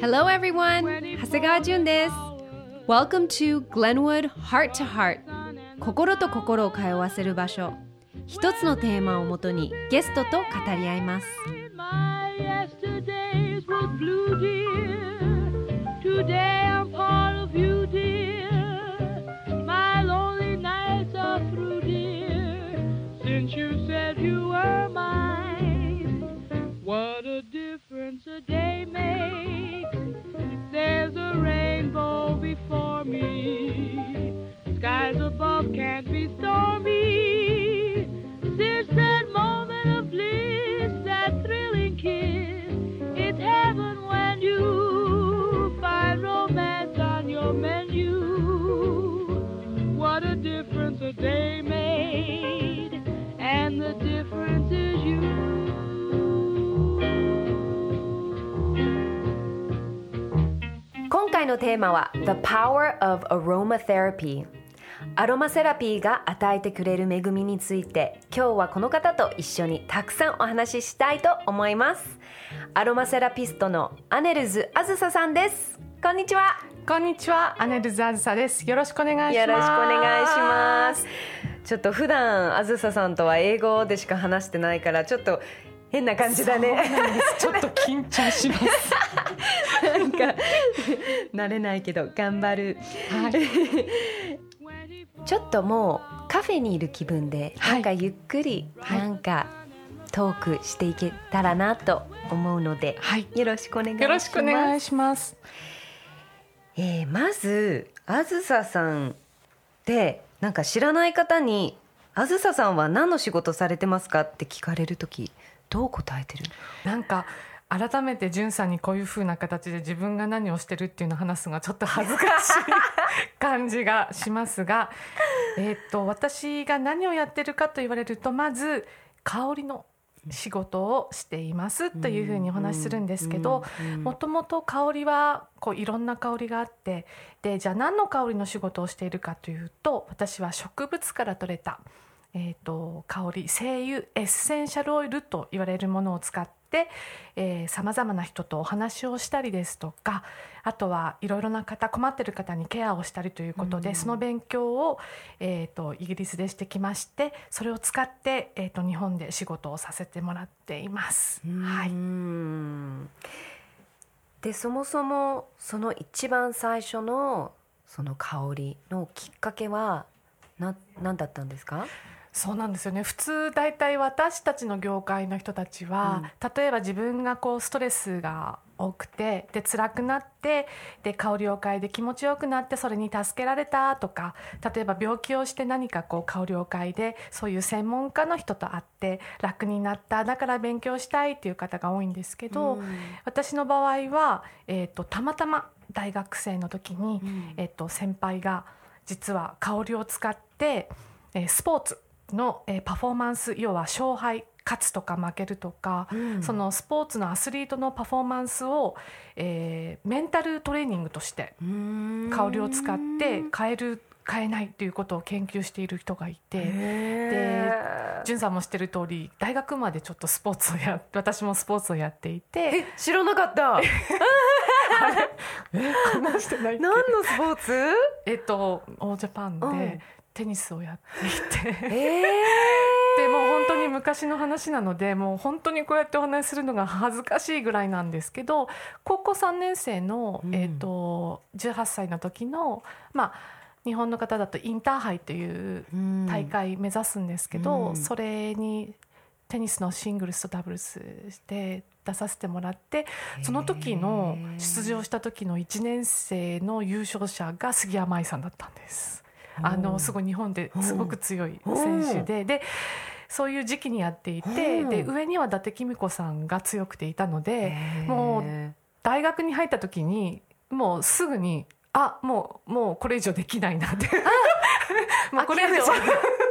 Hello everyone! 長谷川淳です。Welcome to Glenwood Heart to Heart 心と心を通わせる場所一つのテーマをもとにゲストと語り合いますのテーマは The Power of Aromatherapy アロマセラピーが与えてくれる恵みについて。今日はこの方と一緒にたくさんお話ししたいと思います。アロマセラピストのアネルズあずささんです。こんにちは。こんにちは。アネルズあずさです。よろしくお願いします。よろしくお願いします。ちょっと普段あずささんとは英語でしか話してないからちょっと変な感じだね。ちょっと緊張します。なんか慣れないけど頑張る。はい。ちょっともうカフェにいる気分で、はい、なんかゆっくり、なんかトークしていけたらなと思うので、はい、よろしくお願いします。よろしくお願いします。えー、まずあずささんでなんか知らない方にあずささんは何の仕事されてますかって聞かれる時どう答えてる？なんか改めてんさんにこういうふうな形で自分が何をしてるっていうのを話すのがちょっと恥ずかしい感じがしますが えっと私が何をやってるかと言われるとまず香りの仕事をしていますというふうにお話しするんですけどもともと香りはこういろんな香りがあってでじゃあ何の香りの仕事をしているかというと私は植物から取れたえーと、香り精油エッセンシャルオイルと言われるものを使ってさまざまな人とお話をしたりですとかあとはいろいろな方困ってる方にケアをしたりということで、うん、その勉強を、えーと、イギリスでしてきましてそれを使って、えーと、日本で仕事をさせてもらっています。はい、でそもそもその一番最初のその香りのきっかけはな何だったんですか？そうなんですよね。普通大体私たちの業界の人たちは、うん、例えば自分がこうストレスが多くてで辛くなってで香りを嗅いで気持ちよくなってそれに助けられたとか例えば病気をして何かこう香りを嗅いでそういう専門家の人と会って楽になっただから勉強したいっていう方が多いんですけど、うん、私の場合は、えーと、たまたま大学生の時に、うん、えーと先輩が実は香りを使って、えー、スポーツの、えー、パフォーマンス要は勝敗勝つとか負けるとか、うん、そのスポーツのアスリートのパフォーマンスを、えー、メンタルトレーニングとして香りを使って変える変えないということを研究している人がいてでんさんも知ってる通り大学までちょっとスポーツをや私もスポーツをやっていて知らなかった。え話してない何のスポーツ？えっとオージャパンでテニスをやっていて、えー、でも本当に昔の話なのでもう本当にこうやってお話しするのが恥ずかしいぐらいなんですけど高校3年生の、えーと、18歳の時のまあ日本の方だとインターハイという大会目指すんですけど、うん、それにテニスのシングルスとダブルスで出させてもらってその時の出場した時の1年生の優勝者が杉山愛さんだったんです。あのすごい日本ですごく強い選手ででそういう時期にやっていてで上には伊達公子さんが強くていたのでもう大学に入った時にもうすぐにあもうもうこれ以上できないなって。もうこれ以上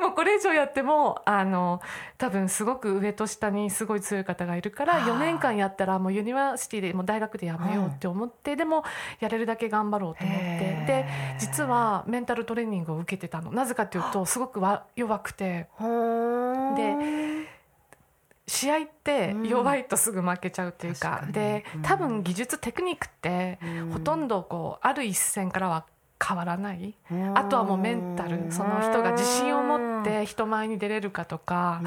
もうこれ以上やってもあの多分すごく上と下にすごい強い方がいるから4年間やったらもう university でもう大学でやめようって思って、でもやれるだけ頑張ろうと思ってで実はメンタルトレーニングを受けてたの。なぜかというとすごくわ弱くて。で試合って弱いとすぐ負けちゃうっていうか,、うんかに。うん多分技術テクニックってうん。ほとんどこうある一戦からは変わらない、あとはもうメンタル。その人が自信を持って人前に出れるかとか、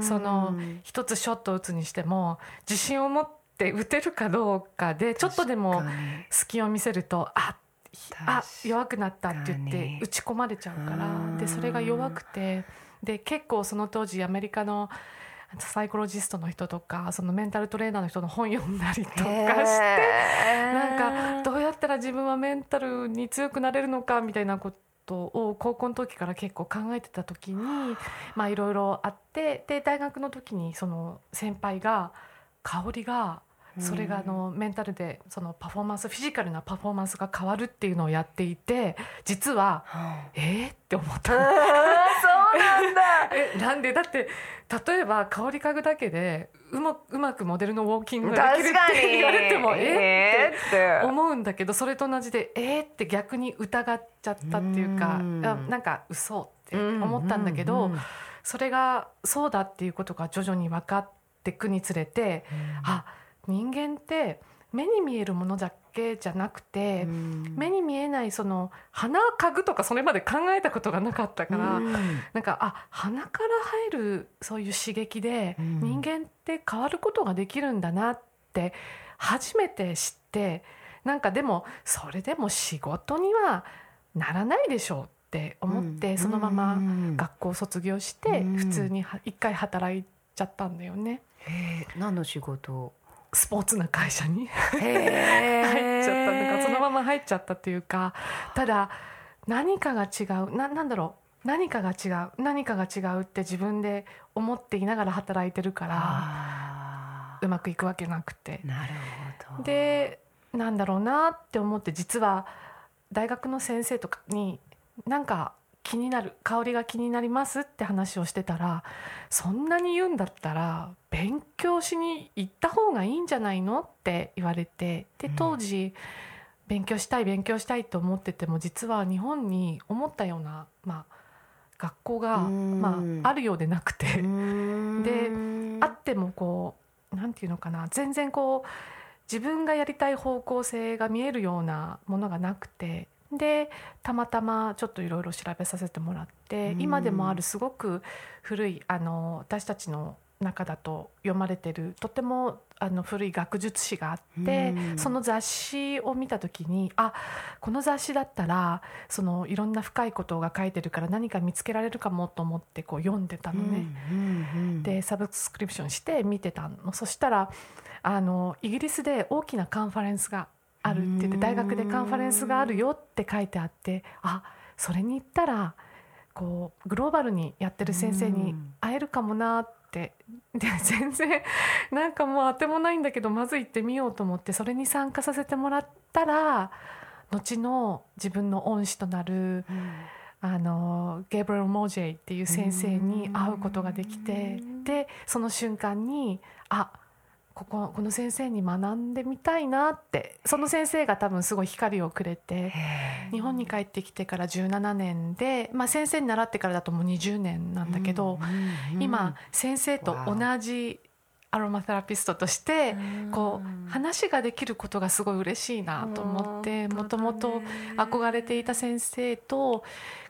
その一つショットを打つにしても自信を持って打てるかどうかでちょっとでも隙を見せるとああ弱くなったって言って打ち込まれちゃうからうん。でそれが弱くてで結構その当時アメリカのサイコロジストの人とかそのメンタルトレーナーの人の本読んだりとかしてなんかったら自分はメンタルに強くなれるのかみたいなことを高校の時から結構考えてた時にまあいろいろあってで大学の時にその先輩が香りがそれがあのメンタルでそのパフォーマンスフィジカルなパフォーマンスが変わるっていうのをやっていて実はえー、って思った なんだ。えなんで？だって例えば香り嗅ぐだけでうまうまくモデルのウォーキングができるって言われてもえー、って。思うんだけどそれと同じでえー、って逆に疑っちゃったっていうかなんか嘘って思ったんだけど、それがそうだっていうことが徐々に分かっていくにつれて、あ人間って目に見えるものだけじゃなくて、うん。目に見えないその鼻嗅ぐとかそれまで考えたことがなかったから、うん。なんかあ鼻から入るそういう刺激でうん。人間って変わることができるんだなって初めて知ってなんかでもそれでも仕事にはならないでしょうって思って、うん。そのままうん。学校を卒業してうん。普通には一回働いちゃったんだよね。何の仕事スポーツな会社に。へ入っちゃったなんかそのまま入っちゃったっていうかただ何かが違うななんだろう。何かが違う何かが違うって自分で思っていながら働いてるからあうまくいくわけなくて。ーなるほど。でなんだろうなって思って実は大学の先生とかになんか気になる香りが気になりますって話をしてたらそんなに言うんだったら勉強しに行った方がいいんじゃないのって言われてでうん。当時、勉強したい勉強したいと思ってても実は日本に思ったような、まあ、学校が、うん。まあ、あるようでなくて。でであってもこうなんていうのかな全然こう自分がやりたい方向性が見えるようなものがなくてでたまたまちょっといろいろ調べさせてもらって、うん。今でもあるすごく古いあの私たちの中だと読まれてるとてもあの古い学術誌があって、うん。その雑誌を見た時にあこの雑誌だったらそのいろんな深いことが書いてるから何か見つけられるかもと思ってこう読んでたのね。でサブスクリプションして見てたの。そしたらあのイギリスで大きなカンファレンスがあるって言ってうん大学でカンファレンスがあるよって書いてあってあそれに行ったらこうグローバルにやってる先生に会えるかもなって。で全然なんかもう当てもないんだけどまず行ってみようと思ってそれに参加させてもらったら後の自分の恩師となるあのゲブリル・モージェイっていう先生に会うことができてでその瞬間にあこここの先生に学んでみたいなってその先生が多分すごい光をくれて日本に帰ってきてから17年で、まあ、先生に習ってからだともう20年なんだけど、今先生と同じアロマセラピストとしてこう話ができることがすごい嬉しいなと思ってもともと憧れていた先生と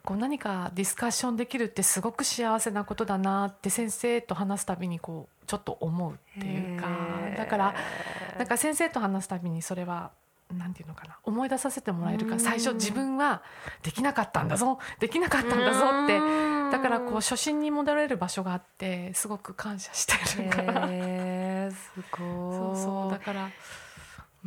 こう何かディスカッションできるってすごく幸せなことだなって先生と話すたびにこうちょっと思うっていうか。だからなんか先生と話すたびにそれはなんていうのかな思い出させてもらえるから最初自分はできなかったんだぞできなかったんだぞってだからこう初心に戻れる場所があってすごく感謝してるから。へーすごい。そうそうだから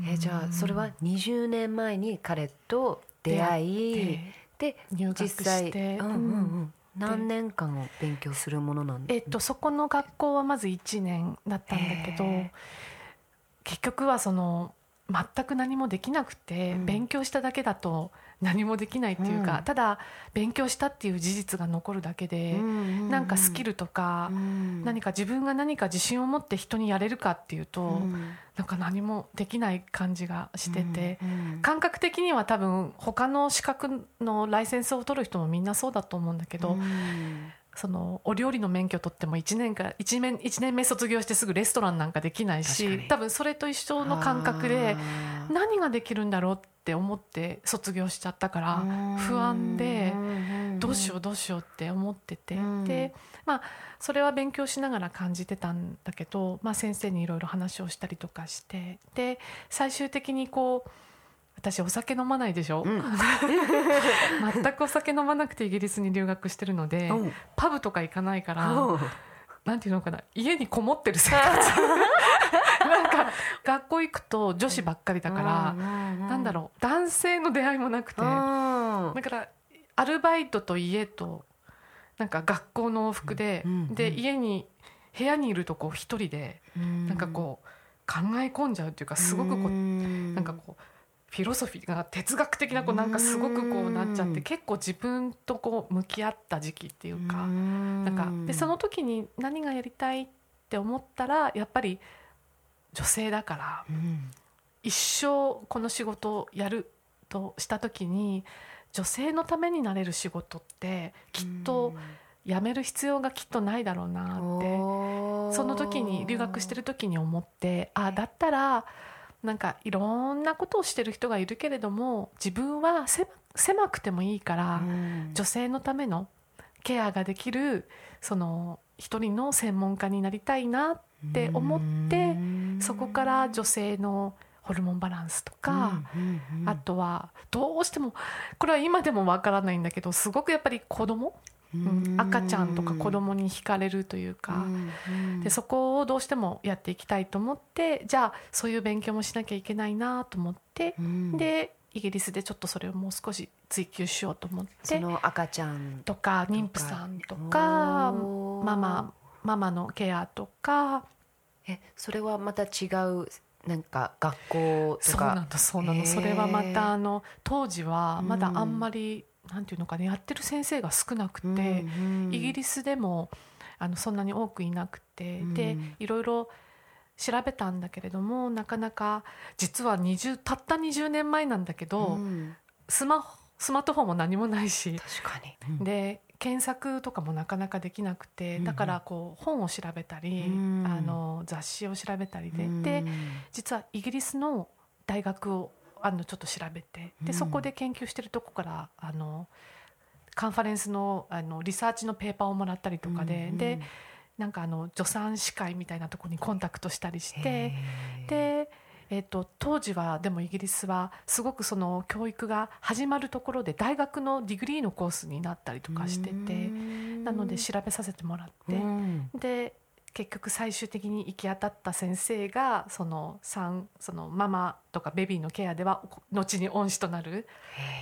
えじゃあそれは20年前に彼と出会いでで入学し実際て、うんうん。うん。何年間を勉強するものなんえっと、そこの学校はまず1年だったんだけどへ結局はその全く何もできなくて、うん。勉強しただけだと何もできないっていうか、うん。ただ勉強したっていう事実が残るだけで、なんかスキルとか、何か自分が何か自信を持って人にやれるかっていうと、なんか何もできない感じがしてて、感覚的には多分他の資格のライセンスを取る人もみんなそうだと思うんだけど、そのお料理の免許取っても1年か1年 ,1 年目卒業してすぐレストランなんかできないしに。多分それと一緒の感覚で何ができるんだろうって思って卒業しちゃったから不安でどうしようどうしようって思ってて、うん。でまあそれは勉強しながら感じてたんだけど、まあ、先生にいろいろ話をしたりとかしてで最終的にこう私お酒飲まないでしょ、うん。全くお酒飲まなくてイギリスに留学してるので、うん。パブとか行かないから、うん。なんていうのかな？家にこもってる生活。なんか学校行くと女子ばっかりだから、なんだろう男性の出会いもなくて、うん。だからアルバイトと家となんか学校の往復で、で家に部屋にいるとこう一人でなんかこう考え込んじゃうっていうかすごくこううん。なんかこうフィロソフィーが哲学的なこうなんかすごくこうなっちゃっうんて結構自分とこう向き合った時期っていうかうん。なんかでその時に何がやりたいって思ったらやっぱり女性だからうん。一生この仕事をやるとした時に女性のためになれる仕事ってきっと辞める必要がきっとないだろうなってその時に留学してる時に思ってあだったらなんかいろんなことをしてる人がいるけれども自分は狭狭くてもいいからうん。女性のためのケアができるその一人の専門家になりたいなって思ってうんそこから女性のホルモンバランスとか、うんうん。あとはどうしてもこれは今でもわからないんだけどすごくやっぱり子供、うん。赤ちゃんとか子供に惹かれるというか、うん。でそこをどうしてもやっていきたいと思ってじゃあそういう勉強もしなきゃいけないなと思って、うん。でイギリスでちょっとそれをもう少し追求しようと思ってその赤ちゃんとか。妊婦さんとかママママのケアとか。えそれはまた違うなんか学校とか。そうなんだそうなの。それはまたあの当時はまだあんまり、なんていうのかねやってる先生が少なくて、イギリスでもあのそんなに多くいなくて、うん。でいろいろ調べたんだけれどもなかなか実は20たった20年前なんだけど、うん。スマホスマートフォンも何もないし、確かに。で検索とかもなかなかできなくてうんだからこう本を調べたり、うん。あの雑誌を調べたりで、うん。で実はイギリスの大学をあのちょっと調べて。うん。でそこで研究してるとこからあのカンファレンスのあのリサーチのペーパーをもらったりとかで、うんでなんかあの助産師会みたいなところにコンタクトしたりしてで、えっと当時はでもイギリスはすごくその教育が始まるところで大学の degree のコースになったりとかしててうん。なので調べさせてもらって。うん。で結局最終的に行き当たった先生がその産そのママとかベビーのケアでは後に恩師となる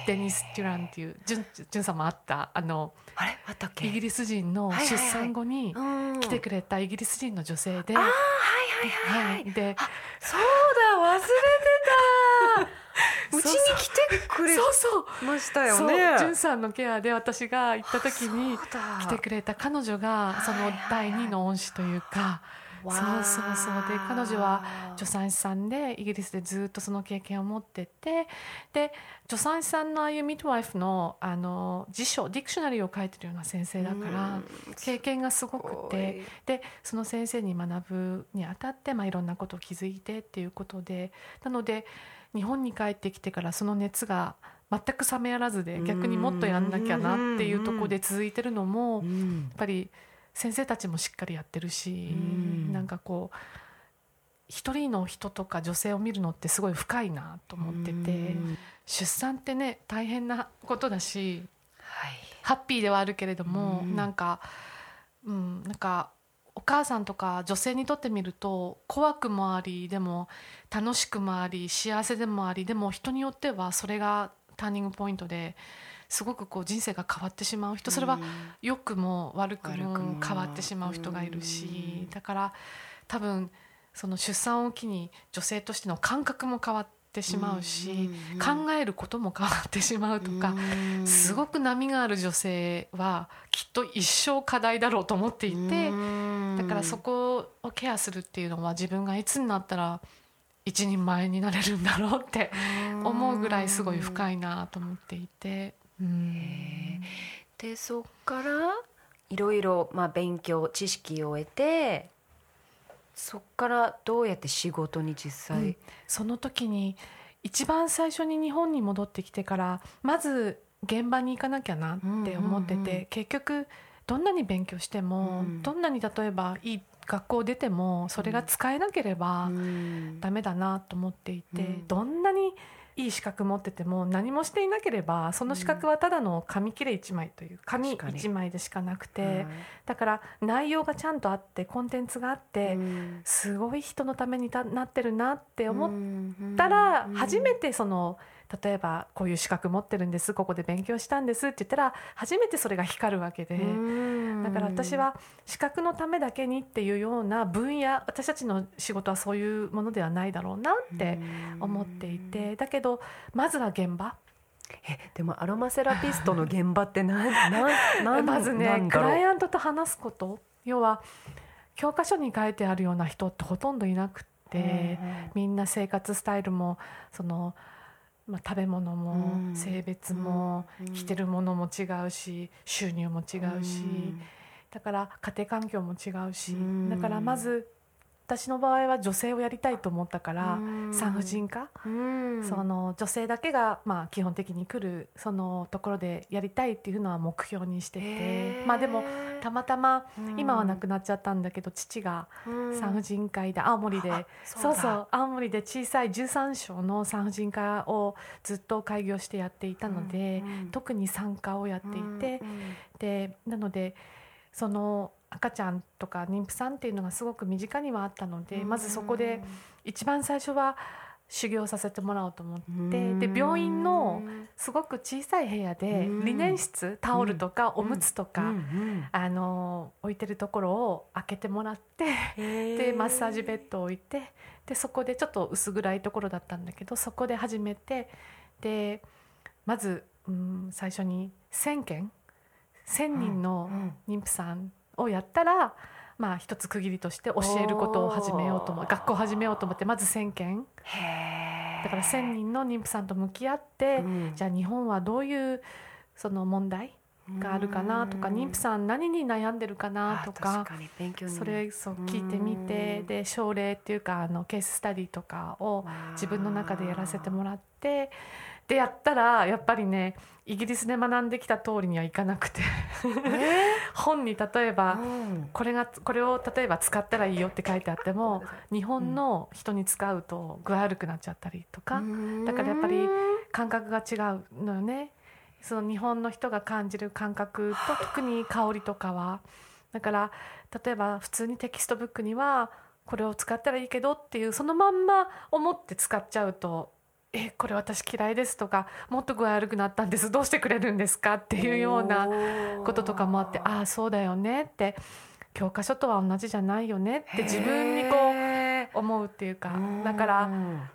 デニス・デュランっていうジュンジュンさんもあったあのあれ？あったっけ？イギリス人の出産後にうん。来てくれたイギリス人の女性で、はいはいはい、はい。でそうだ忘れてたうちに来てくれましたよね。ジュンさんのケアで私が行った時に来てくれた彼女がその第二の恩師というか。わそうーそうそう。で彼女は助産師さんでイギリスでずっとその経験を持っててで助産師さんのああいうミッドワイフのあの辞書ディクショナリーを書いてるような先生だから経験がすごくてでその先生に学ぶにあたって、まあ、いろんなことを気づいてっていうことでなので日本に帰ってきてからその熱が全く冷めやらずで逆にもっとやんなきゃなっていうところで続いてるのもやっうん。ぱり先生たちもしっかりやってるし、うん。なんかこう一人の人とか女性を見るのってすごい深いなと思ってて、うん。出産ってね大変なことだしはい。ハッピーではあるけれども、うん。なんか、うん、なんかお母さんとか女性にとってみると怖くもありでも楽しくもあり幸せでもありでも人によってはそれがターニングポイントですごくこう人生が変わってしまう人それは良くも悪く悪くも。も変わってしまう人がいるしうん。だから多分その出産を機に女性としての感覚も変わってしまうし考えることも変わってしまうとかすごく波がある女性はきっと一生課題だろうと思っていてだからそこをケアするっていうのは自分がいつになったら一人前になれるんだろうって思うぐらいすごい深いなと思っていて。うん。でそっからいろいろまあ勉強知識を得てそっからどうやって仕事に実際、うん。その時に一番最初に日本に戻ってきてからまず現場に行かなきゃなって思ってて、うんうんうん。結局どんなに勉強しても、うん。どんなに例えばいい学校出てもそれが使えなければうん。ダメだなと思っていて、うん。どんなにいい資格持ってても何もしていなければその資格はただの紙切れ1枚という紙確かに。1枚でしかなくて、はいだから内容がちゃんとあってコンテンツがあって、うん。すごい人のためにたなってるなって思っ思たら初めてその例えばこういう資格持ってるんですここで勉強したんですって言ったら初めてそれが光るわけで。だから私は資格のためだけにっていうような分野私たちの仕事はそういうものではないだろうなって思っていて。だけどまずは現場。えでもアロマセラピストの現場ってな んなまずねクライアントと話すこと。要は教科書に書いてあるような人ってほとんどいなくってみんな生活スタイルもその、まあ、食べ物もうん。性別もうん。着てるものも違うし収入も違うし。だから家庭環境も違うし、うん。だからまず私の場合は女性をやりたいと思ったから、うん。産婦人科、うん。その女性だけがまあ基本的に来るそのところでやりたいっていうのは目標にしてて、まあでもたまたま今は亡くなっちゃったんだけど父が産婦人科医で青森で、あそうだ。そう青森で小さい13床の産婦人科をずっと開業してやっていたので、うん特に産科をやっていて、うん。でなのでその赤ちゃんとか妊婦さんっていうのがすごく身近にはあったので、まずそこで一番最初は修行させてもらおうと思って、で病院のすごく小さい部屋でうん。リネン室タオルとかおむつとか、あの置いてるところを開けてもらってでマッサージベッドを置いてでそこでちょっと薄暗いところだったんだけどそこで始めてでまず、うん、最初に1,000件1,000人の妊婦さんをやったら、まあ一つ区切りとして教えることを始めようと思学校を始めようと思ってまず1,000件だから1,000人の妊婦さんと向き合って、うん。じゃあ日本はどういうその問題があるかなとか妊婦さん何に悩んでるかなとあかそれそう聞いてみてうん。で症例っていうかあのケーススタディとかを自分の中でやらせてもらってでやったらやっぱりねイギリスで学んできた通りにはいかなくて 本に例えばうん。これがこれを例えば使ったらいいよって書いてあっても日本の人に使うと具合悪くなっちゃったりとかだからやっぱり感覚が違うのよねその日本の人が感じる感覚と 特に香りとかは。だから例えば普通にテキストブックにはこれを使ったらいいけどっていうそのまんま思って使っちゃうと「えこれ私嫌いです」とか「もっと具合悪くなったんですどうしてくれるんですか?」っていうようなこととかもあって「ああそうだよね」って。教科書とは同じじゃないよねって自分にこう思うっていうか。だから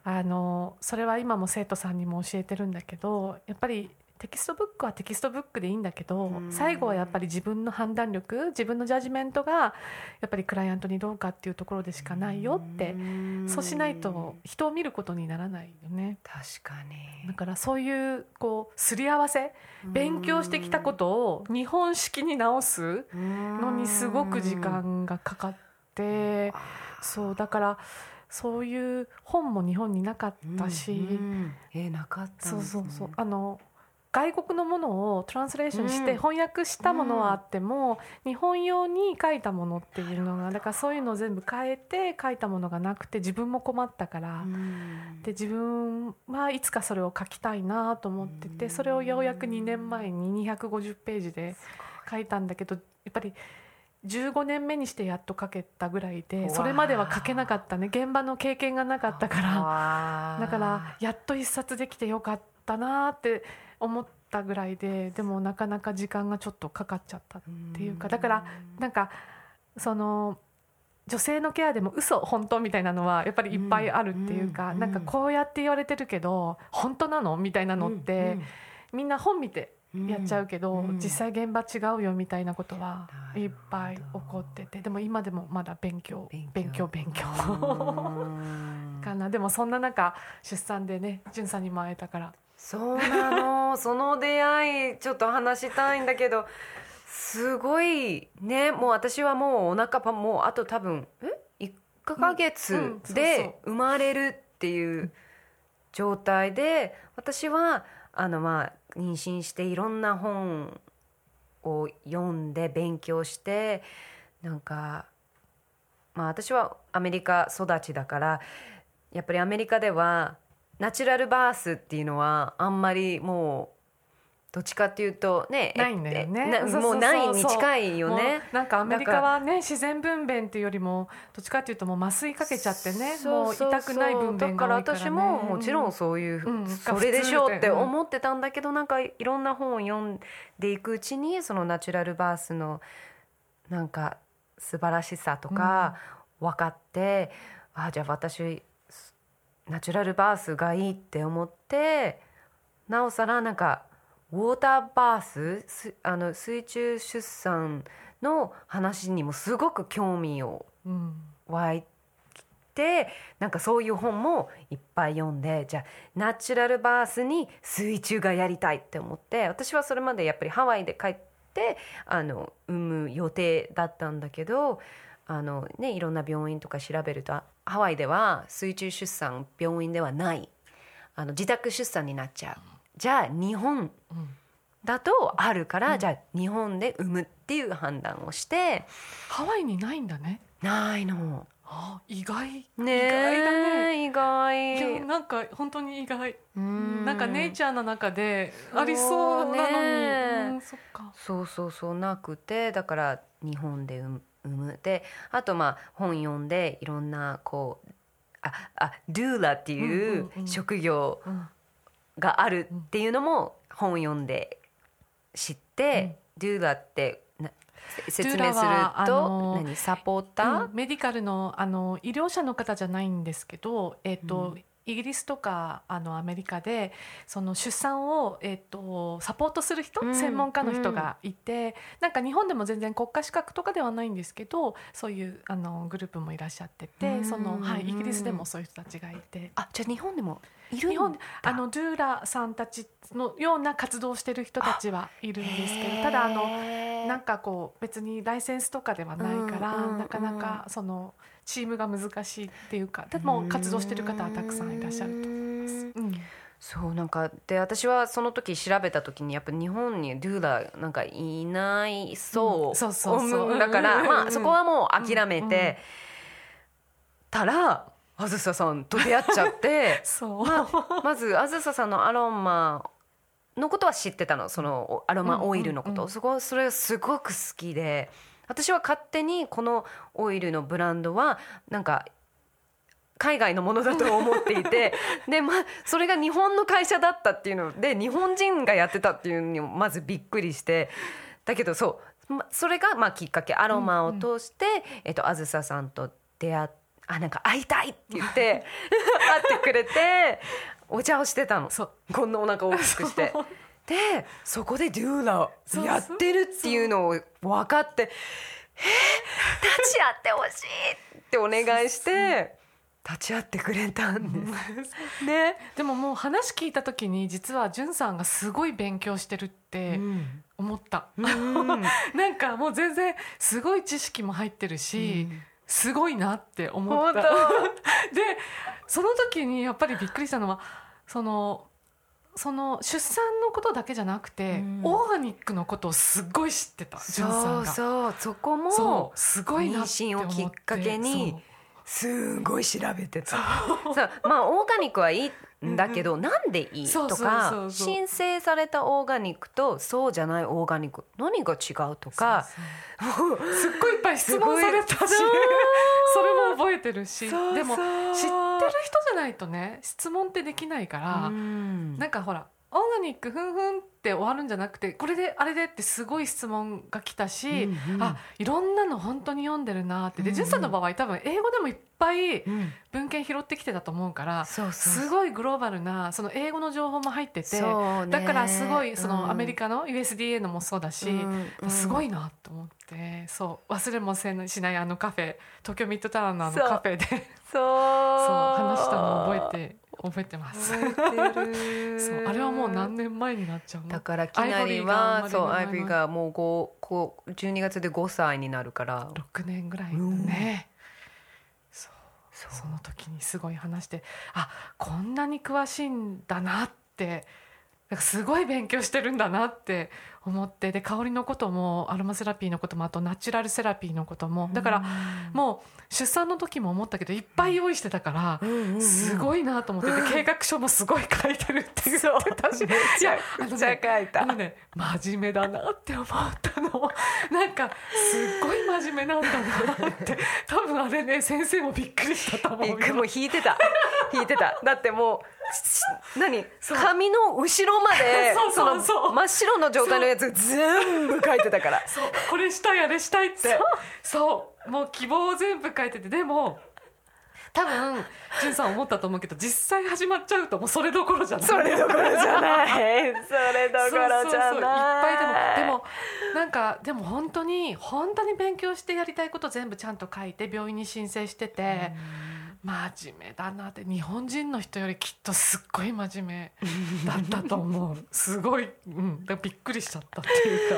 あのそれは今も生徒さんにも教えてるんだけどやっぱりテキストブックはテキストブックでいいんだけどうん。最後はやっぱり自分の判断力自分の judgment がやっぱりクライアントにどうかっていうところでしかないよってそうしないと人を見ることにならないよね。確かに。だからそういうこうすり合わせ勉強してきたことを日本式に直すのにすごく時間がかかってそうだからそういう本も日本になかったし、うんうん。えーなかったんそうそうそう。あの外国のものをトランスレーションしてうん。翻訳したものはあっても、日本用に書いたものっていうのがだからそういうのを全部変えて書いたものがなくて自分も困ったから。うん。で自分はいつかそれを書きたいなと思っててそれをようやく2年前に250ページで書いたんだけどやっぱり15年目にしてやっと書けたぐらいでそれまでは書けなかったね。現場の経験がなかったから。だからやっと一冊できてよかったなって思ったぐらいででもなかなか時間がちょっとかかっちゃったっていうかだからなんかその女性のケアでも嘘本当みたいなのはやっぱりいっぱいあるっていうか、うんなんかこうやって言われてるけど本当なのみたいなのって、みんな本見てやっちゃうけど、うん実際現場違うよみたいなことはいっぱい起こっててでも今でもまだ勉強勉勉強強勉強。うん。かな。でもそんな中出産でねんさんにも会えたからそうなの。その出会いちょっと話したいんだけどすごいね。もう私はもうお腹パンもうあと多分え？1ヶ月で生まれるっていう状態で私はあのまあ妊娠していろんな本を読んで勉強してなんかまあ私はアメリカ育ちだからやっぱりアメリカではナチュラルバースっていうのはあんまりもうどっちかっていうとねないんだよね。もうないに近いよね。なんかアメリカはね自然分娩っていうよりもどっちかっていうともう麻酔かけちゃってねもう痛くない分娩がね、だから私ももちろんそういう、うんそれでしょうってうん思ってたんだけどなんかいろんな本を読んでいくうちにそのナチュラルバースのなんか素晴らしさとか分かって、あじゃあ私ナチュラルバースがいいって思ってなおさらなんかウォーターバースすあの水中出産の話にもすごく興味をうん。湧いてなんかそういう本もいっぱい読んでじゃあナチュラルバースに水中がやりたいって思って私はそれまでやっぱりハワイで帰ってあの産む予定だったんだけどあの、ね、いろんな病院とか調べるとハワイでは水中出産病院ではない。あの自宅出産になっちゃう。じゃあ日本うんだとあるから、じゃあ日本で産むっていう判断をしてハワイにないんだね。ないの。あ意外。ね意外だね。意いや外なんか本当に意外、うん。なんかネイチャーの中でありそうなのに、そっか。そうそうそうなくてだから日本で産産む。であとまあ本読んでいろんなこうああドゥーラっていんう職業うん。があるっていうのも本読んで知って、ドゥーラって説明するとの何？サポーター、うんメディカルのあの医療者の方じゃないんですけど、えっとうんイギリスとかあのアメリカでその出産を、えっとサポートする人、うん専門家の人がいて、なんか日本でも全然国家資格とかではないんですけどそういうあのグループもいらっしゃってて、うん。そのはい、イギリスでもそういう人たちがいて。あじゃあ日本でもいるんだ。日本であのドゥーラさんたちのような活動をしてる人たちはいるんですけどただあのなんかこう別にライセンスとかではないから、うんうんうん。なかなかそのチームが難しいっていうかでも活動してる方はたくさんいらっしゃると思います。うん。そうなんかで私はその時調べた時にやっぱ日本にドゥーラなんかいないそう,、うん。そうそうそう。だから、うん。まあそこはもう諦めてたらあずささんと出会っちゃって そう、ままずあずささんのアロマのことは知ってたの。そのアロマオイルのこと、うんうんうんそこそれがすごく好きで私は勝手にこのオイルのブランドはなんか海外のものだと思っていて で、まあ、それが日本の会社だったっていうので日本人がやってたっていうのにもまずびっくりしてだけどそうまそれがまあきっかけ。アロマを通して、えっと、あずささんと出会っあなんか会いたいって言って 会ってくれてお茶をしてたの。そう。こんなお腹大きくして。でそこでデューラそうやってるっていうのを分かって「えー、立ち会ってほしい!」ってお願いして立ち会ってくれたんです。ね、でももう話聞いた時に実はんさんがすごい勉強してるってうん。思った、うん。なんかもう全然すごい知識も入ってるし、すごいなって思った。でその時にやっぱりびっくりしたのはそのその出産のことだけじゃなくて、うん。オーガニックのことをすっごい知ってたそう。そう。そこもすごい妊娠をきっかけにすごい調べてた。そう。まあオーガニックはいいんだけど、なんでいいとか申請されたオーガニックとそうじゃないオーガニック何が違うとかそうそうすっごいいっぱい質問されたし それも覚えてるしでも知そうってる人じゃないとね質問ってできないから、うん。なんかほらオーガニックふんふんって終わるんじゃなくてこれであれでってすごい質問が来たし、うんうん。あいろんなの本当に読んでるなって。で、うんうん。ジュンさんの場合多分英語でもいっぱいうん。文献拾ってきてたと思うからそうそうすごいグローバルなその英語の情報も入ってて、ね。だからすごいそのうん。アメリカの USDA のもそうだし、うんうん。すごいなと思って。そう忘れもせんしないあのカフェ。東京ミッドタウンのあのカフェで。そう。そう話したのを覚えて覚えてます。そうあれはもう何年前になっちゃうの？だからきなりはそうアイボリーがもう五こう12月で5歳になるから。6年ぐらいだね、そう。そう。その時にすごい話してあこんなに詳しいんだなってなんかすごい勉強してるんだなって思ってで香りのこともアロマセラピーのこともあとナチュラルセラピーのこともだからもう出産の時も思ったけどいっぱい用意してたから、すいごいなと思ってで計画書もすごい書いてるって言ってた。しいやあのね書いた。あのね真面目だなって思ったの。なんかすっごい真面目なんだなって。多分あれね先生もびっくりしたと思うよ。もう引いてた。引いてた。だってもうし何？髪の後ろまで そ真っ白の状態のやつ全部書いてたから。そう。これしたいあれしたいって。そう。もう希望を全部書いてて。でも多分んさん思ったと思うけど実際始まっちゃうともうそれどころじゃない。それどころじゃない。それどころじゃない。いっぱいでもでもなんかでも本当に本当に勉強してやりたいこと全部ちゃんと書いて病院に申請してて、真面目だなって日本人の人よりきっとすっごい真面目 だったと思う。すごい、うん、だびっくりしちゃったっていうか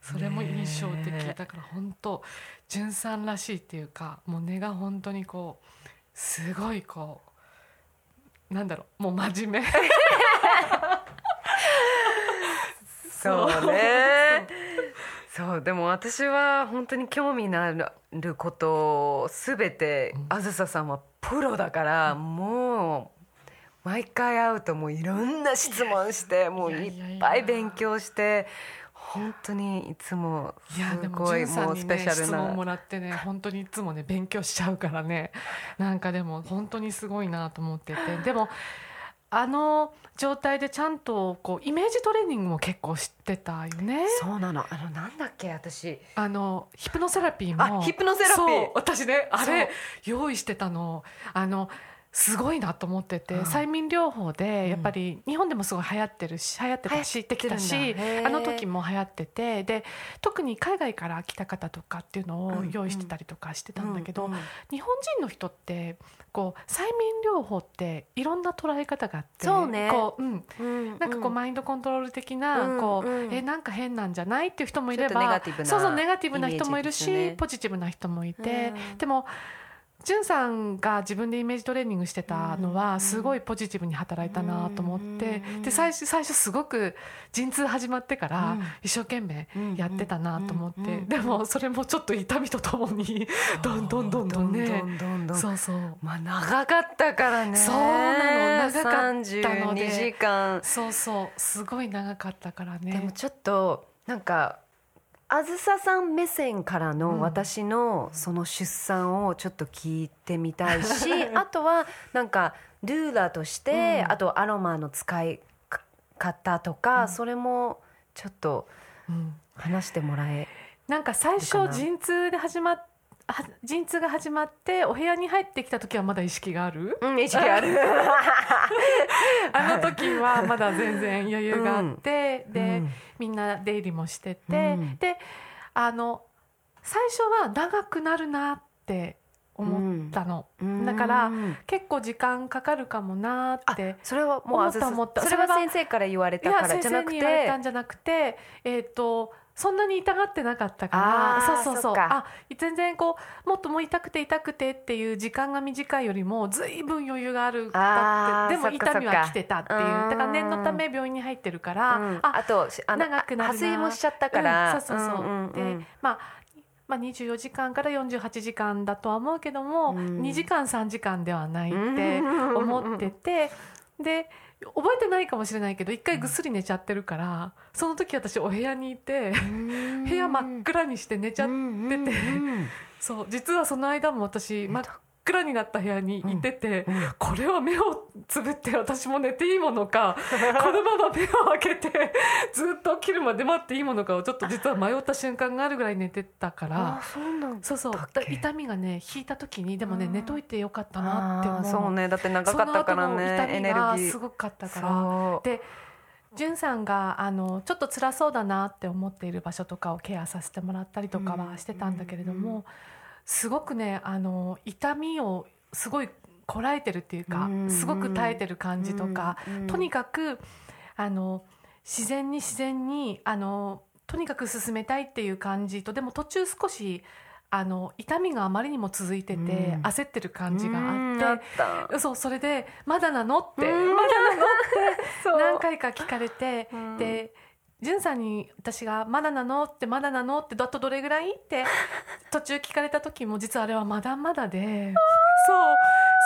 それも印象的。だから本当純さんらしいっていうかもう根が本当にこうすごいこうなんだろうもう真面目。そうねそうでも私は本当に興味のあることを全てあずささんはプロだから、もう毎回会うともういろんな質問してもういっぱい勉強して本当にいつもすもごいもうスペシャルな。質問もらってね本当にいつもね勉強しちゃうからね。なんかでも本当にすごいなと思ってて。でもあの状態でちゃんとこうイメージトレーニングも結構知ってたよね。そうなの。あのなんだっけ私。あのヒプノセラピーもあヒプノセラピー。そう私ねあれ用意してたの。あのすごいなと思ってて、うん。催眠療法でやっぱり日本でもすごい流行ってるし流行ってたしってできたしあの時も流行っててで特に海外から来た方とかっていうのをうん用意してたりとかしてたんだけど、日本人の人ってこう催眠療法っていろんな捉え方があってそうね。こう、うん、うんなんかこうマインドコントロール的な、うんこう、うん。えなんか変なんじゃないっていう人もいればそうそうネガティブな人もいるし、ポジティブな人もいて、うん。でもじゅんさんが自分でイメージトレーニングしてたのはすごいポジティブに働いたなと思ってうんで最初最初すごく陣痛始まってからうん。一生懸命やってたなと思ってでもそれもちょっと痛みとともに どんどんどんどんね。どんどんどんそうそう。まあ長かったからね。そうなの長かったので。32時間。そうそう。すごい長かったからね。でもちょっとなんかあずささん目線からうん。の私のその出産をちょっと聞いてみたいし あとはなんかドゥーラーとして、うん。あとアロマの使い方とか、うん。それもちょっとうん。話してもらえな。んか最初陣痛で始まっは陣痛が始まってお部屋に入ってきた時はまだ意識がある？うん意識ある。あの時はまだ全然余裕があって、で、うん。みんな出入りもしてて、うん。であの最初は長くなるなって思ったの、だからうん。結構時間かかるかもなっあてそれはもう思った思った。それは先生から言われたから先生じゃなくて。に言われたんじゃなくてえっ、とそんなに痛がってなかったからそうそうそう。あ全然こうもっともう痛くて痛くてっていう時間が短いよりもずいぶん余裕があるだってでも痛みは来てたっていう。うんだから念のため病院に入ってるから、うん。ああとしあの長くなるな破水もしちゃったから、うんそうそうそう、んんんでまあまあ、24時間から48時間だとは思うけども、うん。2時間3時間ではないってうん。思っててで覚えてないかもしれないけど一回ぐっすり寝ちゃってるからその時私お部屋にいて 部屋真っ暗にして寝ちゃっててそう実はその間も私真っ暗になった部屋にいてて、これは目をつぶって私も寝ていいものか このまま目を開けてずっと起きるまで待っていいものかをちょっと実は迷った瞬間があるぐらい寝てたからあ。そうそう痛みがね引いた時にでもねうん。寝といてよかったなって思う。そうね。だって長かったからねエ痛みネルギー。がすごかったから。でじゅんさんがあのちょっと辛そうだなって思っている場所とかをケアさせてもらったりとかはしてたんだけれども、うんすごくねあの痛みをすごいこらえてるっていうか、うんすごく耐えてる感じとか、うんとにかくあの自然に自然にあのとにかく進めたいっていう感じとでも途中少しあの痛みがあまりにも続いてて、うん焦ってる感じがあうんって。あったそうそれで「まだなの?」って「うんまだなの?」って 何回か聞かれて、うんでじゅんさんに私が「まだなの?」って「まだなの?」って「あとどれぐらい?」って途中聞かれた時も実はあれはまだまだでそう。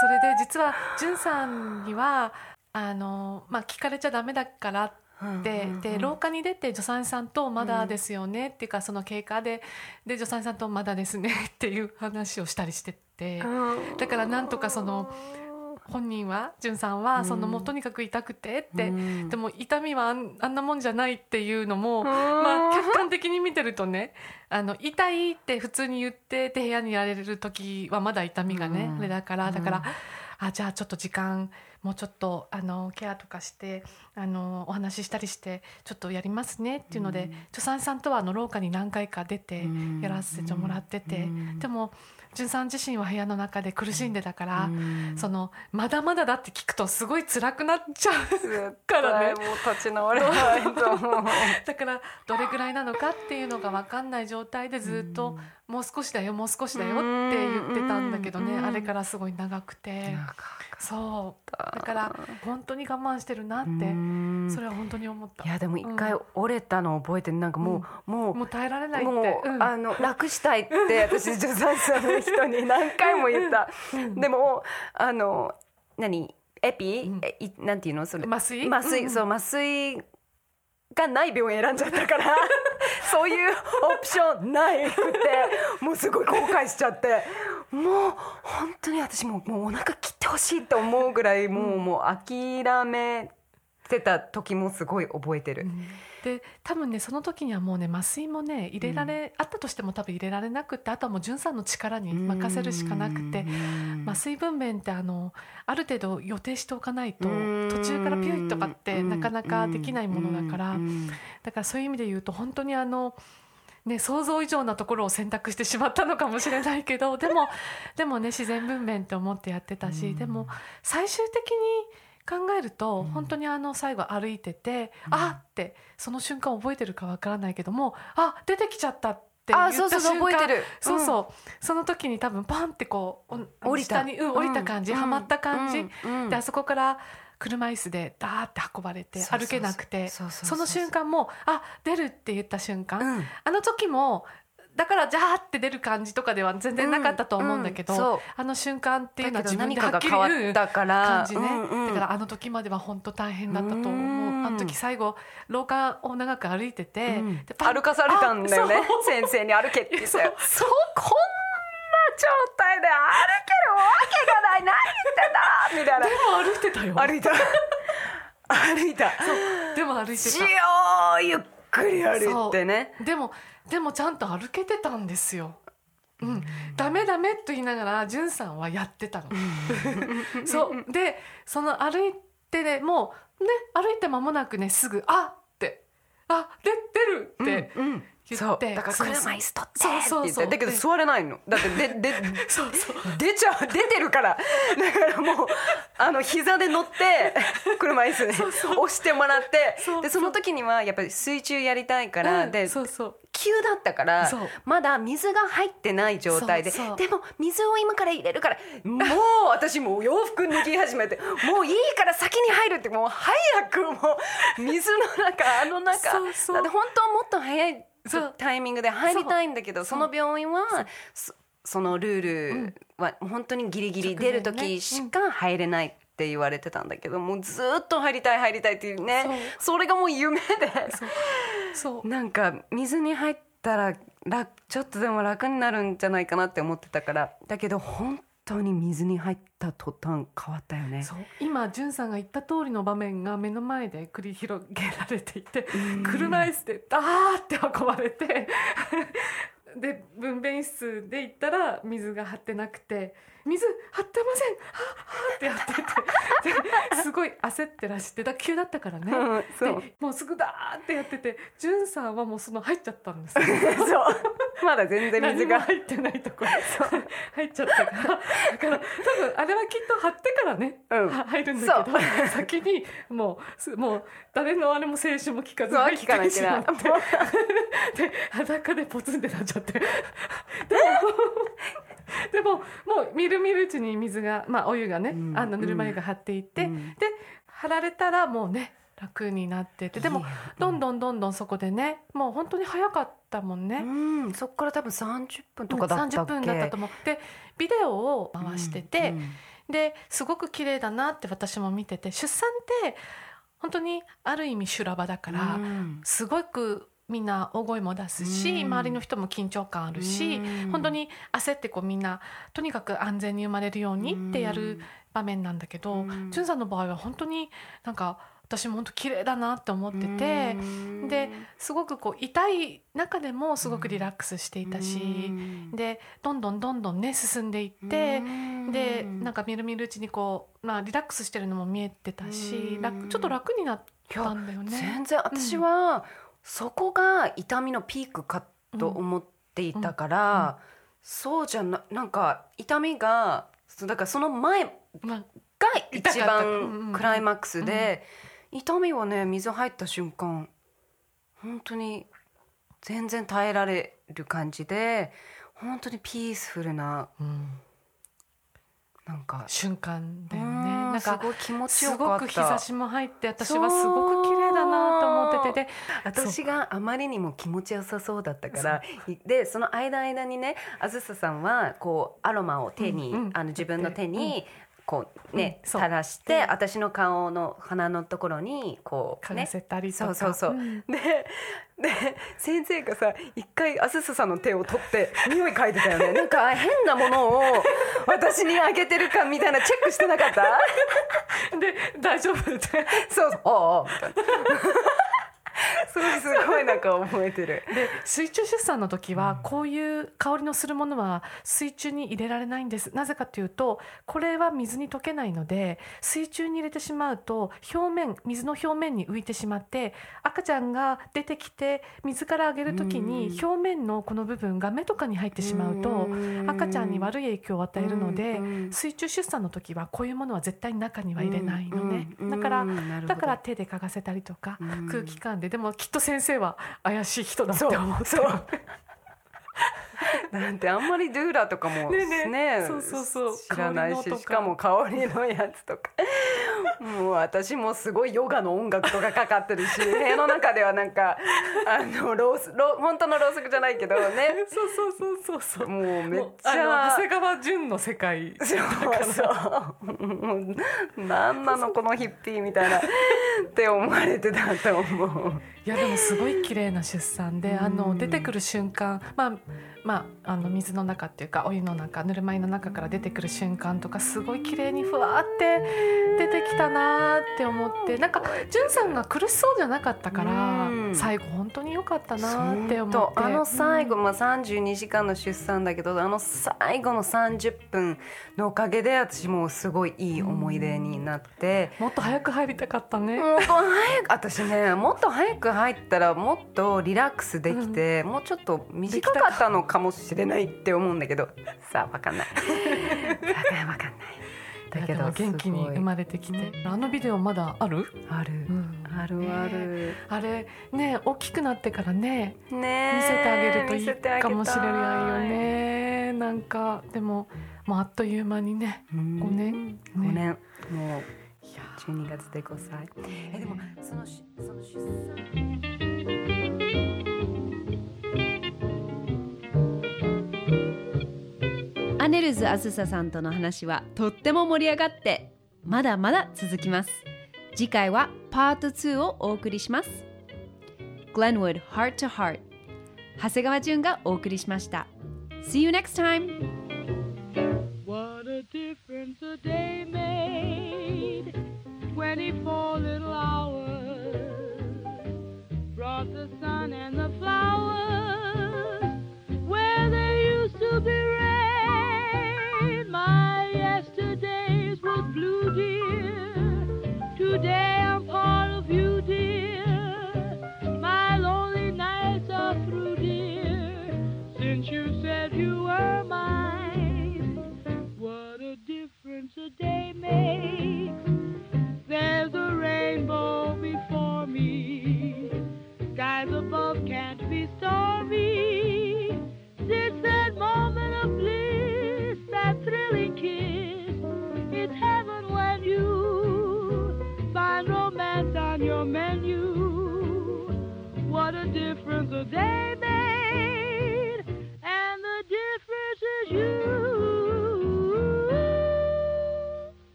それで実はじゅんさんにはあの、まあ、聞かれちゃダメだからでで廊下に出て助産師さんと「まだですよね」っていうかその経過でで助産師さんと「まだですね」っていう話をしたりしてて。だからなんとかその本人はじゅんさんはそのもうとにかく痛くてって、うん。でも痛みはあんなもんじゃないっていうのも、んまあ、客観的に見てるとねあの痛いって普通に言ってて部屋にいられる時はまだ痛みがね、うん。あれだからだから、あじゃあちょっと時間もうちょっとあのケアとかしてあのお話ししたりしてちょっとやりますねっていうので、助産師さんとはあの廊下に何回か出てうん。やらせてもらってて、うん。でも純さん自身は部屋の中で苦しんでたから、うん。そのまだまだだって聞くとすごい辛くなっちゃう絶からね。対もう立ち直れないと だからどれぐらいなのかっていうのが分かんない状態でずっと「もう少しだよもう少しだよ」って言ってたんだけどねうんあれからすごい長くて。そう。だから本当に我慢してるなってうん。それは本当に思った。いやでも一回折れたのを覚えてなんかもう、もうもう耐えられないって。あの楽したいって 私助産師の人に何回も言った、でもあの何？エピ、うん。なんていうの？それ。麻酔？麻酔、うん。そう麻酔がない病院選んじゃったから そういうオプションないくてもうすごい後悔しちゃってもう本当に私もうもうお腹切ってほしいと思うぐらいもう,、もう諦めてた時もすごい覚えてる。で多分ねその時にはもうね麻酔もね入れられ、あったとしても多分入れられなくってあとはもう潤さんの力に任せるしかなくてうん。麻酔分娩ってあのある程度予定しておかないとうん。途中からピュイとかってなかなかできないものだからうん。だからそういう意味で言うと本当にあの。ね、想像以上なところを選択してしまったのかもしれないけどでもでもね自然分娩って思ってやってたし、でも最終的に考えると、本当にあの最後歩いてて、あってその瞬間覚えてるかわからないけどもあ出てきちゃったって言ったあそうそうそう瞬間覚えてる。そうそう、その時に多分パンってこうお降りた。下に、うん、降りた感じ、うん。はまった感じ、うん。うん。であそこから車椅子でダーって運ばれて歩けなくて。その瞬間もあ出るって言った瞬間、うん。あの時もだからジャーって出る感じとかでは全然なかったと思うんだけど、うんうんあの瞬間っていうのは自分ではっきり何かが変わったから。感じね、うんうんだからあの時までは本当大変だったと思う、うん。あの時最後廊下を長く歩いてて、うん。歩かされたんだよね。先生に歩けって言って。そう。そうこんな状態で歩けるわけがない。何言ってんだみたいな。でも歩いてたよ。歩いた。歩いた。でも歩いてしたようゆっくり歩いてねでもでもちゃんと歩けてたんですよ。うん、ダメダメと言いながらんさんはやってたの。そうでその歩いてねもうね歩いて間もなくねすぐ「あっ!」て「あで出る!」ってうんうん言そうって、だから車椅子取ってそうそうそう。だけどで座れないの。だってでで そうそう。出ちゃう出てるから。だからもうあの膝で乗って 車椅子に押してもらってでその時にはやっぱり水中やりたいから、うんでそうそう。急だったからまだ水が入ってない状態ででも水を今から入れるからもう私もう洋服脱ぎ始めて もういいから先に入るってもう早くもう水の中あの中。そうそう。だって本当はもっと早いタイミングで入りたいんだけどその病院はそそのルールは本当にギリギリ出る時しか入れないって言われてたんだけどもうずっと入りたい入りたいっていうね。それがもう夢で。そう。なんか水に入ったら楽ちょっとでも楽になるんじゃないかなって思ってたから。だけど本当に水に入った途端変わったよね。今じゅんさんが言った通りの場面が目の前で繰り広げられていて車椅子でダーって運ばれてで分娩室で行ったら水が張ってなくて「水張ってません。ははってやってて。ですごい焦ってらしてだ急だったからね、うんそう。でもうすぐダーってやっててじゅんさんはもうその入っちゃったんですよ。そう。まだ全然水が。入ってないところ。入っちゃったから。だから多分あれはきっと貼ってからね、うん。は入るんだけどそ先にもうすもう誰のあれも青春も聞かず聞かなってしって。で裸でポツンってなっちゃって。でも でももうみるみるうちに水がまあお湯がね、うん。あのぬるま湯が張っていって、うん。で貼られたらもうね楽になっててでもどんどんどんどんそこでねもう本当に早かったもんね。うん。そっから多分30分とかだったっ30け分だったと思う。でビデオを回してて、うん。ですごく綺麗だなって私も見てて出産って本当にある意味修羅場だから、うん。すごくみんな大声も出すし、うん。周りの人も緊張感あるし、うん。本当に焦ってこうみんなとにかく安全に生まれるようにってやる場面なんだけど、うん。さんの場合は本当になんか私も本当綺麗だなって思ってて。うん。ですごくこう痛い中でもすごくリラックスしていたし、うん。でどんどんどんどんね進んでいって、うん。でなんかみるみるうちにこう、まあ、リラックスしてるのも見えてたし、ちょっと楽になったんだよね。全然私はそこが痛みのピークかと思っていたから、そうじゃななんか痛みがだからその前がまあ一番クライマックスで、痛みはね水入った瞬間本当に全然耐えられる感じで本当にピースフルなうんなんか瞬間だよね。うんなんかすごい気持ちすよかった。ごく日差しも入って私はすごく綺麗だなと思ってて。で私があまりにも気持ちよさそうだったからでその間間にねあずささんはこうアロマを手に、うんうん。あの自分の手に、こうね、うん垂らして私の顔の鼻のところにこう嗅がせたりとか、そうそうそう、ん。でで先生がさ一回あずささんの手を取って匂い嗅いでたよね。なんか変なものを私にあげてるかみたいなチェックしてなかった？で大丈夫って。そうそう。ああ みたいすごいなんか覚えてる。で水中出産の時はこういう香りのするものは水中に入れられないんです。なぜかというとこれは水に溶けないので水中に入れてしまうと表面水の表面に浮いてしまって赤ちゃんが出てきて水からあげる時にうん。表面のこの部分が目とかに入ってしまうと赤ちゃんに悪い影響を与えるのでうん水中出産の時はこういうものは絶対に中には入れないのね。うんだからだから手で嗅がせたりとかうん。空気感ででもきっと先生は怪しい人だって思ってそう。なんてあんまりドゥーラとかもねえねそうそうそう。知らないししかも香りのやつとか。もう私もすごいヨガの音楽とかかかってるし部屋の中ではなんかあのロースロー本当のろうそくじゃないけどね。そうそうそうそうそう。もうめっちゃ。長谷川純の世界。そうそう何なのこのヒッピーみたいなって思われてたと思う。いやでもすごい綺麗な出産であの出てくる瞬間まあまああの水の中っていうかお湯の中ぬるま湯の中から出てくる瞬間とかすごい綺麗にふわーって出てきたなーって思ってなんか純さんが苦しそうじゃなかったからうん。最後本当に良かったなーって思って。とあの最後、まあ、32時間の出産だけどあの最後の30分のおかげで私もうすごいいい思い出になって。もっと早く入りたかったね、もっと早く私ねもっと早く入ったらもっとリラックスできて、もうちょっと短かったのかもしれないって思うんだけど。さあわかんない。さあわかんない。だけど元気に生まれてきて。あのビデオまだある、ある、うん。あるある。あれね大きくなってからねね見せてあげるといいかもしれないよね。なんかでももうあっという間にねうん。5年。5年。ね。もう12月で5歳えでもそのしその出産。アネルズあずささんとの話はとっても盛り上がってまだまだ続きます。次回はパート2をお送りします。Glenwood Heart to Heart 長谷川淳がお送りしました。See you next time! What a difference a day